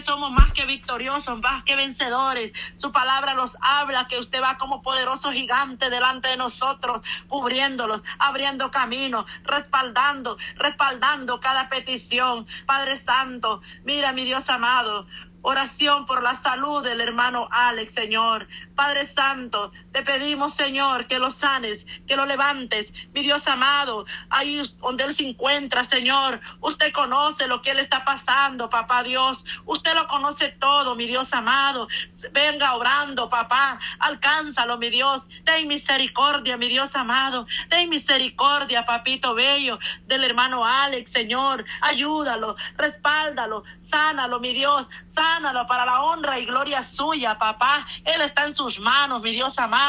somos más que victoriosos, más que vencedores. Su palabra nos habla que usted va como poderoso gigante delante de nosotros, cubriéndolos, abriendo camino, respaldando, respaldando cada petición. Padre Santo, mira mi Dios amado, Oración por la salud del hermano Alex, Señor. Padre Santo, te pedimos, Señor, que lo sanes, que lo levantes. Mi Dios amado, ahí donde Él se encuentra, Señor, usted conoce lo que Él está pasando, papá Dios. Usted lo conoce todo, mi Dios amado. Venga obrando, papá. Alcánzalo, mi Dios. Ten misericordia, mi Dios amado. Ten misericordia, papito bello, del hermano Alex, Señor. Ayúdalo, respáldalo, sánalo, mi Dios. Sánalo para la honra y gloria suya, papá. Él está en sus manos, mi Dios amado.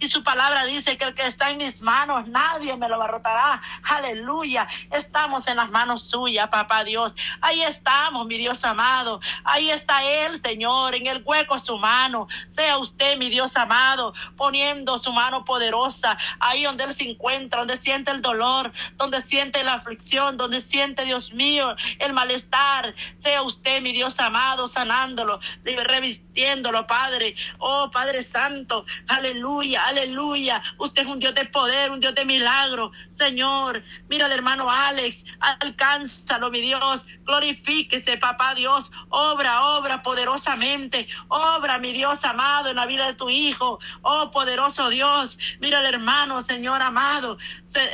Y su palabra dice que el que está en mis manos, nadie me lo barrotará. Aleluya. Estamos en las manos suyas, papá Dios. Ahí estamos, mi Dios amado. Ahí está Él, Señor, en el hueco su mano. Sea usted, mi Dios amado, poniendo su mano poderosa ahí donde Él se encuentra, donde siente el dolor, donde siente la aflicción, donde siente, Dios mío, el malestar. Sea usted, mi Dios amado, sanándolo, revistiéndolo, Padre. Oh, Padre Santo, aleluya, aleluya. Usted es un Dios de poder, un Dios de milagro. Señor, mira al hermano Alex, alcánzalo, mi Dios. Glorifíquese, papá Dios. Obra, obra poderosamente. Obra, mi Dios amado, en la vida de tu hijo. Oh, poderoso Dios. Mira al hermano, Señor amado.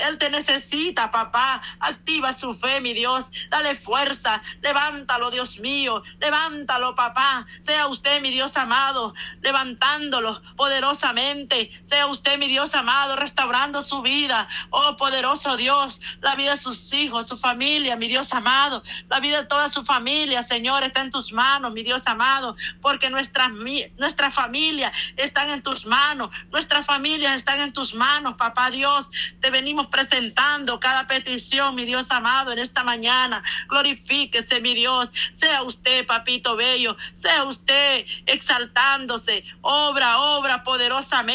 Él te necesita, papá. Activa su fe, mi Dios. Dale fuerza. Levántalo, Dios mío. Levántalo, papá. Sea usted, mi Dios amado, levantándolo poderosamente. Sea usted, mi Dios amado, restaurando su vida. Oh, poderoso Dios, la vida de sus hijos, su familia, mi Dios amado. La vida de toda su familia, Señor, está en tus manos, mi Dios amado. Porque nuestra, nuestra familia están en tus manos. Nuestras familias están en tus manos, papá Dios. Te venimos presentando cada petición, mi Dios amado, en esta mañana. Glorifíquese, mi Dios. Sea usted, papito bello. Sea usted exaltándose. Obra, obra poderosamente,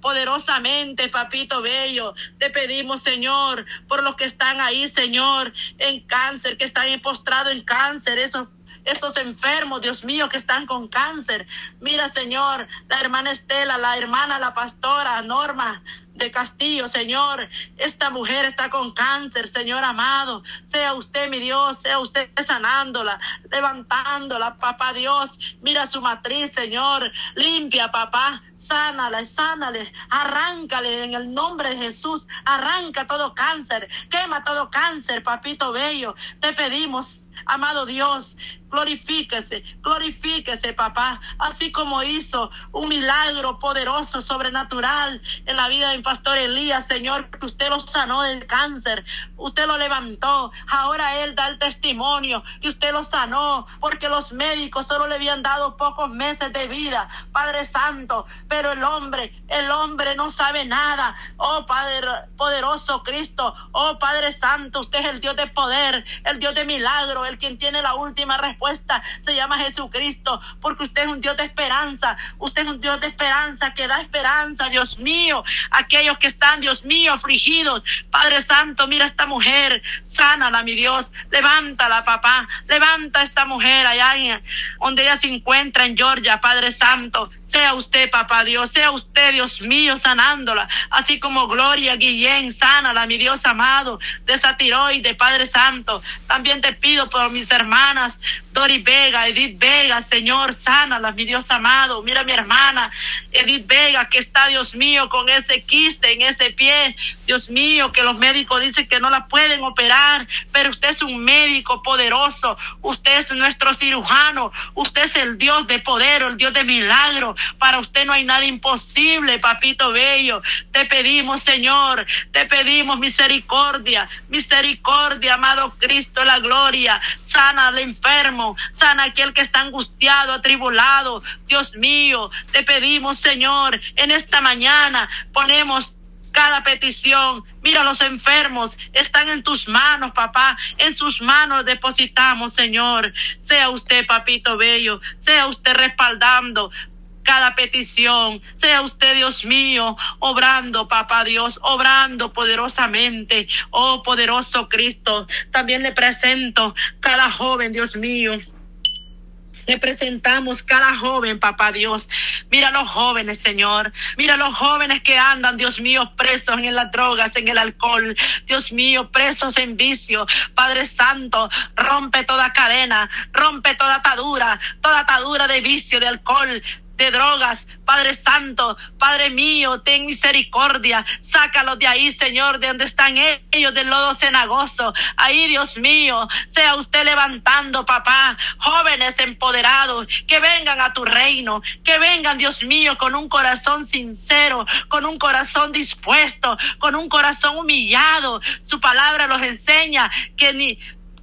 poderosamente, papito bello. Te pedimos, Señor, por los que están ahí, Señor, en cáncer, que están postrados en cáncer, esos esos enfermos, Dios mío, que están con cáncer. Mira, Señor, la hermana Estela, la hermana, la pastora Norma, de Castillo, Señor. Esta mujer está con cáncer, Señor amado. Sea usted, mi Dios, sea usted sanándola, levantándola, papá Dios. Mira su matriz, Señor. Limpia, papá sánala, sánale, arráncale en el nombre de Jesús, arranca todo cáncer, quema todo cáncer, papito bello. Te pedimos, amado Dios, Glorifíquese, glorifíquese, papá. Así como hizo un milagro poderoso, sobrenatural en la vida del pastor Elías, Señor, que usted lo sanó del cáncer. Usted lo levantó. Ahora él da el testimonio que usted lo sanó porque los médicos solo le habían dado pocos meses de vida. Padre Santo, pero el hombre, el hombre no sabe nada. Oh Padre poderoso Cristo, oh Padre Santo, usted es el Dios de poder, el Dios de milagro, el quien tiene la última respuesta se llama Jesucristo, porque usted es un Dios de esperanza, usted es un Dios de esperanza que da esperanza, Dios mío, aquellos que están, Dios mío, afligidos, Padre Santo, mira esta mujer, sánala, mi Dios, levántala, papá, levanta esta mujer allá donde ella se encuentra en Georgia, Padre Santo, sea usted, papá Dios, sea usted, Dios mío, sanándola, así como Gloria Guillén, sánala, mi Dios amado, de esa tiroide, Padre Santo, también te pido por mis hermanas, Dori Vega, Edith Vega, Señor, sánala, mi Dios amado. Mira mi hermana, Edith Vega, que está, Dios mío, con ese quiste en ese pie. Dios mío, que los médicos dicen que no la pueden operar, pero usted es un médico poderoso. Usted es nuestro cirujano. Usted es el Dios de poder, el Dios de milagro. Para usted no hay nada imposible, papito bello. Te pedimos, Señor, te pedimos misericordia, misericordia, amado Cristo, la gloria. Sana al enfermo sana aquel que está angustiado, atribulado. Dios mío, te pedimos, Señor, en esta mañana ponemos cada petición. Mira, los enfermos están en tus manos, papá. En sus manos depositamos, Señor. Sea usted, papito bello, sea usted respaldando cada petición. Sea usted, Dios mío, obrando, papá Dios, obrando poderosamente. Oh, poderoso Cristo. También le presento cada joven, Dios mío Le presentamos cada joven, papá Dios. Mira los jóvenes, Señor. Mira los jóvenes que andan, Dios mío, presos en las drogas, en el alcohol. Dios mío, presos en vicio. Padre Santo, rompe toda cadena, rompe toda atadura, toda atadura de vicio, de alcohol, de drogas. Padre Santo, Padre mío, ten misericordia. Sácalos de ahí, Señor, de donde están ellos, del lodo cenagoso. Ahí, Dios mío, sea usted levantando, papá, jóvenes empoderados, que vengan a tu reino, que vengan, Dios mío, con un corazón sincero, con un corazón dispuesto, con un corazón humillado. Su palabra los enseña que ni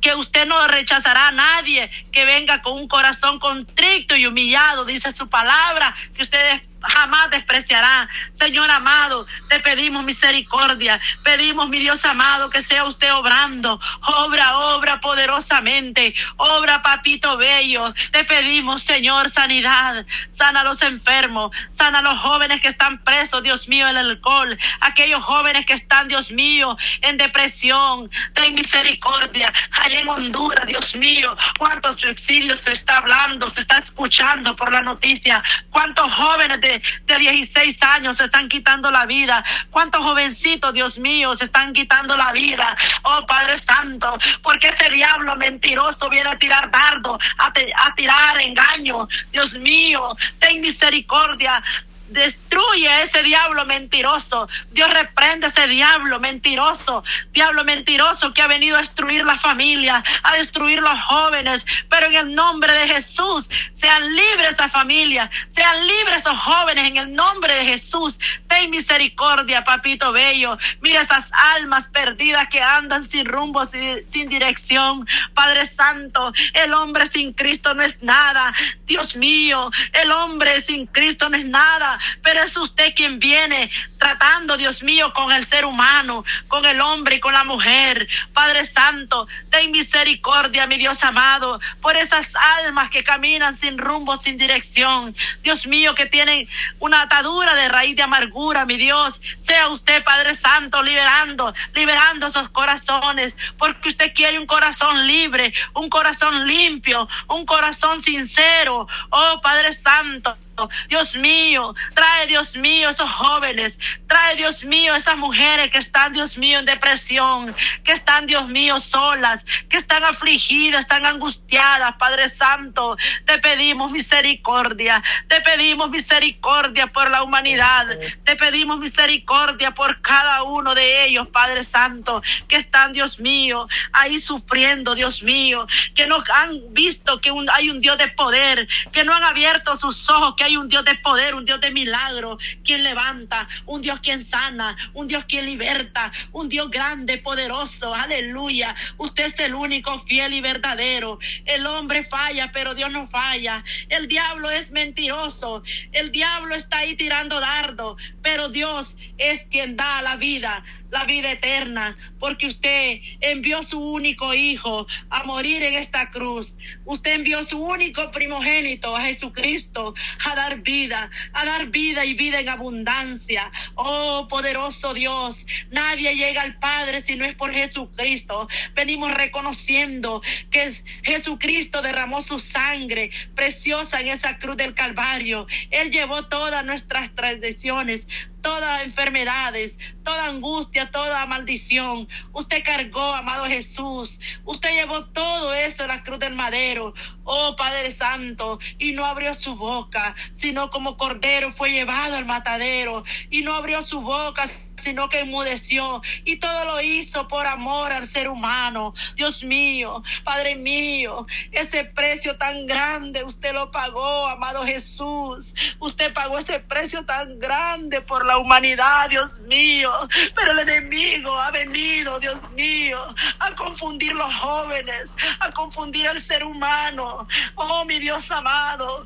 que usted no rechazará a nadie que venga con un corazón contrito y humillado, dice su palabra, que ustedes jamás despreciará. Señor amado, te pedimos misericordia. Pedimos, mi Dios amado, que sea usted obrando. Obra, obra poderosamente. Obra, papito bello. Te pedimos, Señor, sanidad. Sana a los enfermos. Sana a los jóvenes que están presos, Dios mío, el alcohol. Aquellos jóvenes que están, Dios mío, en depresión. Ten misericordia. Allá en Honduras, Dios mío, cuántos suicidios se está hablando, se está escuchando por la noticia. Cuántos jóvenes de de, 16 años se están quitando la vida. ¿Cuántos jovencitos, Dios mío, se están quitando la vida? Oh Padre Santo, porque ese diablo mentiroso viene a tirar dardo, a, a tirar engaño. Dios mío, ten misericordia Destruye a ese diablo mentiroso. Dios reprende a ese diablo mentiroso. Diablo mentiroso que ha venido a destruir la familia, a destruir los jóvenes. Pero en el nombre de Jesús, sean libres esa familia, sean libres esos jóvenes en el nombre de Jesús. Ten misericordia, papito bello. Mira esas almas perdidas que andan sin rumbo, sin, sin dirección. Padre Santo, el hombre sin Cristo no es nada. Dios mío, el hombre sin Cristo no es nada pero es usted quien viene tratando, Dios mío, con el ser humano, con el hombre y con la mujer. Padre Santo, ten misericordia, mi Dios amado, por esas almas que caminan sin rumbo, sin dirección. Dios mío, que tienen una atadura de raíz de amargura, mi Dios. Sea usted, Padre Santo, liberando, liberando esos corazones, porque usted quiere un corazón libre, un corazón limpio, un corazón sincero. Oh, Padre Santo. Dios mío, trae Dios mío esos jóvenes, trae Dios mío esas mujeres que están Dios mío en depresión, que están Dios mío solas, que están afligidas, están angustiadas, Padre Santo, te pedimos misericordia, te pedimos misericordia por la humanidad, te pedimos misericordia por cada uno de ellos, Padre Santo, que están Dios mío ahí sufriendo, Dios mío, que no han visto que hay un Dios de poder, que no han abierto sus ojos, que hay un Dios de poder, un Dios de milagro, quien levanta, un Dios quien sana, un Dios quien liberta, un Dios grande, poderoso, aleluya. Usted es el único fiel y verdadero. El hombre falla, pero Dios no falla. El diablo es mentiroso, el diablo está ahí tirando dardo, pero Dios es quien da la vida la vida eterna, porque usted envió su único hijo a morir en esta cruz. Usted envió su único primogénito a Jesucristo a dar vida, a dar vida y vida en abundancia. Oh, poderoso Dios, nadie llega al Padre si no es por Jesucristo. Venimos reconociendo que Jesucristo derramó su sangre preciosa en esa cruz del Calvario. Él llevó todas nuestras tradiciones, todas enfermedades, toda angustia, toda maldición. Usted cargó, amado Jesús. Usted llevó todo eso en la cruz del madero. Oh Padre Santo, y no abrió su boca, sino como cordero fue llevado al matadero, y no abrió su boca, sino que enmudeció y todo lo hizo por amor al ser humano. Dios mío, Padre mío, ese precio tan grande usted lo pagó, amado Jesús. Usted pagó ese precio tan grande por la humanidad, Dios mío. Pero el enemigo ha venido, Dios mío, a confundir los jóvenes, a confundir al ser humano. Oh, mi Dios amado,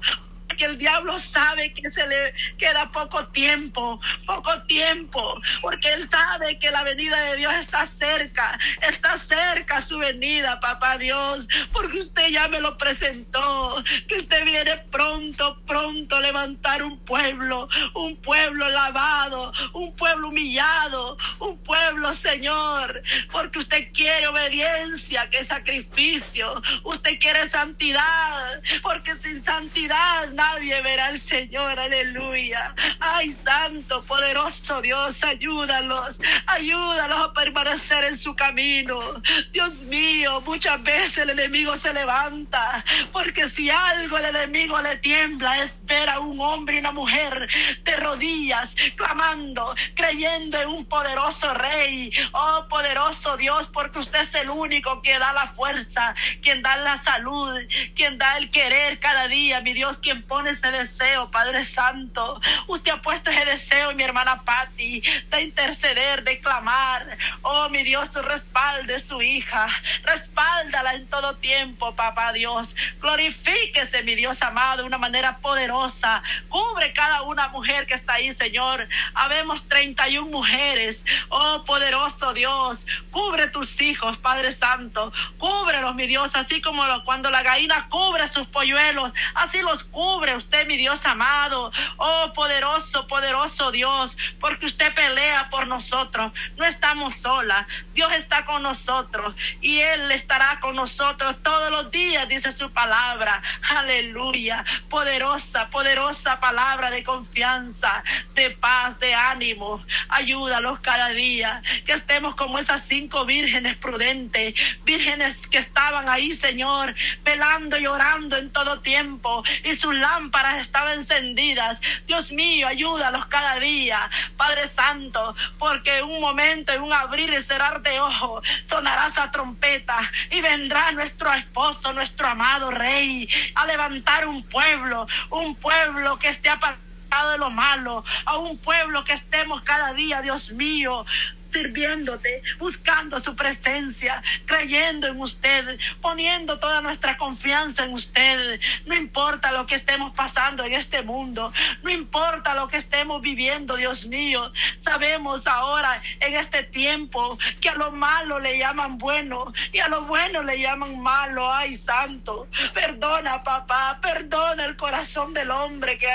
porque el diablo sabe que se le queda poco tiempo, poco tiempo, porque él sabe que la venida de Dios está cerca, está cerca su venida, papá Dios, porque usted ya me lo presentó, que usted viene pronto, pronto levantar un pueblo, un pueblo lavado, un pueblo humillado, un pueblo, Señor, porque usted quiere obediencia, que sacrificio, usted quiere santidad, porque sin santidad nadie verá al Señor, aleluya. Ay, santo, poderoso Dios, ayúdalos, ayúdalos a permanecer en su camino. Dios mío, muchas veces el enemigo se levanta, porque si algo el enemigo le tiembla es ver a un hombre y una mujer de rodillas, clamando, creyendo en un poderoso rey. Oh, poderoso Dios, porque usted es el único que da la fuerza, quien da la salud, quien da el querer cada día, mi Dios, quien pone ese deseo, Padre Santo. Usted ha puesto ese deseo, mi hermana Patti, de interceder, de clamar. Oh, mi Dios, respalde su hija, respáldala en todo tiempo, papá Dios. Glorifíquese, mi Dios amado, de una manera poderosa. Cubre cada una mujer que está ahí, Señor. Habemos 31 mujeres. Oh, poderoso Dios, cubre tus hijos, Padre Santo. Cúbrelos, mi Dios, así como cuando la gallina cubre sus polluelos, así los cubre usted, mi Dios amado. Oh, poderoso, poderoso Dios, porque usted pelea por nosotros. No estamos solas. Dios está con nosotros y Él estará con nosotros todos los días, dice su palabra. Aleluya. Poderosa, poderosa palabra de confianza, de paz, de ánimo. Ayúdalos cada día. Que estemos como esas cinco vírgenes prudentes, vírgenes que estaban ahí, Señor, velando y orando en todo tiempo y sus lámparas estaban encendidas. Dios mío, ayúdalos cada día, Padre Santo, porque en un momento, en un abrir y cerrar de ojos, sonará esa trompeta y vendrá nuestro esposo, nuestro amado Rey, a levantar un pueblo, un pueblo que esté apartado de lo malo, a un pueblo que estemos cada día, Dios mío, sirviéndote, buscando su presencia, creyendo en usted, poniendo toda nuestra confianza en usted. No importa lo que estemos pasando en este mundo, no importa lo que estemos viviendo, Dios mío. Sabemos ahora en este tiempo que a lo malo le llaman bueno y a lo bueno le llaman malo. Ay, santo, perdona, papá, perdona el corazón del hombre que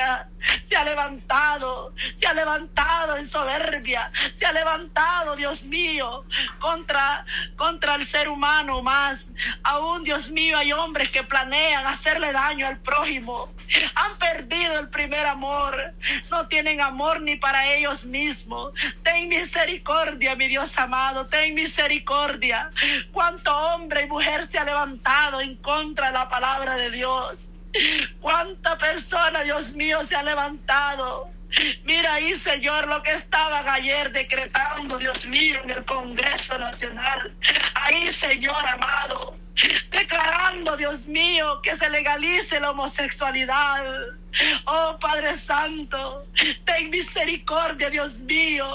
se ha levantado, se ha levantado en soberbia, se ha levantado Dios mío, contra, contra el ser humano más. Aún, Dios mío, hay hombres que planean hacerle daño al prójimo. Han perdido el primer amor. No tienen amor ni para ellos mismos. Ten misericordia, mi Dios amado. Ten misericordia. Cuánto hombre y mujer se ha levantado en contra de la palabra de Dios. Cuánta persona, Dios mío, se ha levantado Mira ahí, Señor, lo que estaban ayer decretando, Dios mío, en el Congreso Nacional. Ahí, Señor amado, declarando, Dios mío, que se legalice la homosexualidad. Oh Padre Santo, ten misericordia, Dios mío,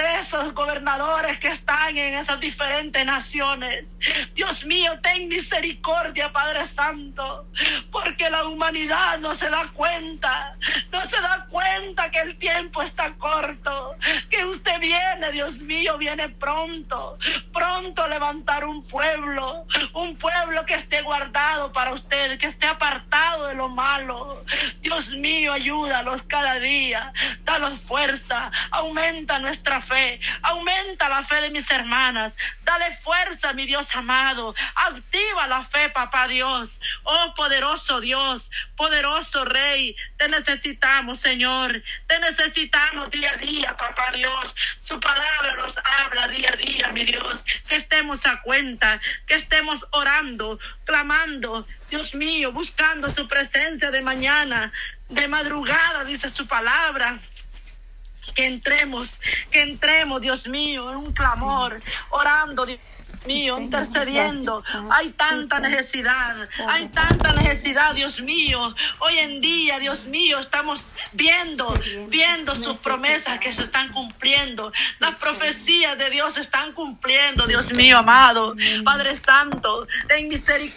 esos gobernadores que están en esas diferentes naciones. Dios mío, ten misericordia, Padre Santo, porque la humanidad no se da cuenta, no se da cuenta que el tiempo está corto, que usted viene, Dios mío, viene pronto, pronto a levantar un pueblo, un pueblo que esté guardado para usted, que esté apartado de lo malo. Dios mío, ayúdalos cada día, dalos fuerza, aumenta nuestra fe, aumenta la fe de mis hermanas, dale fuerza, mi Dios amado, activa la fe, papá Dios, oh poderoso Dios, poderoso Rey, te necesitamos, Señor, te necesitamos día a día, papá Dios, su palabra nos habla día a día, mi Dios, que estemos a cuenta, que estemos orando, clamando, Dios mío, buscando su presencia de mañana, de madrugada, dice su palabra. Que entremos, que entremos, Dios mío, en un clamor, orando, Dios mío, intercediendo. Hay tanta necesidad, hay tanta necesidad, Dios mío. Hoy en día, Dios mío, estamos viendo, viendo sus promesas que se están cumpliendo. Las profecías de Dios se están cumpliendo, Dios mío, amado. Padre Santo, ten misericordia.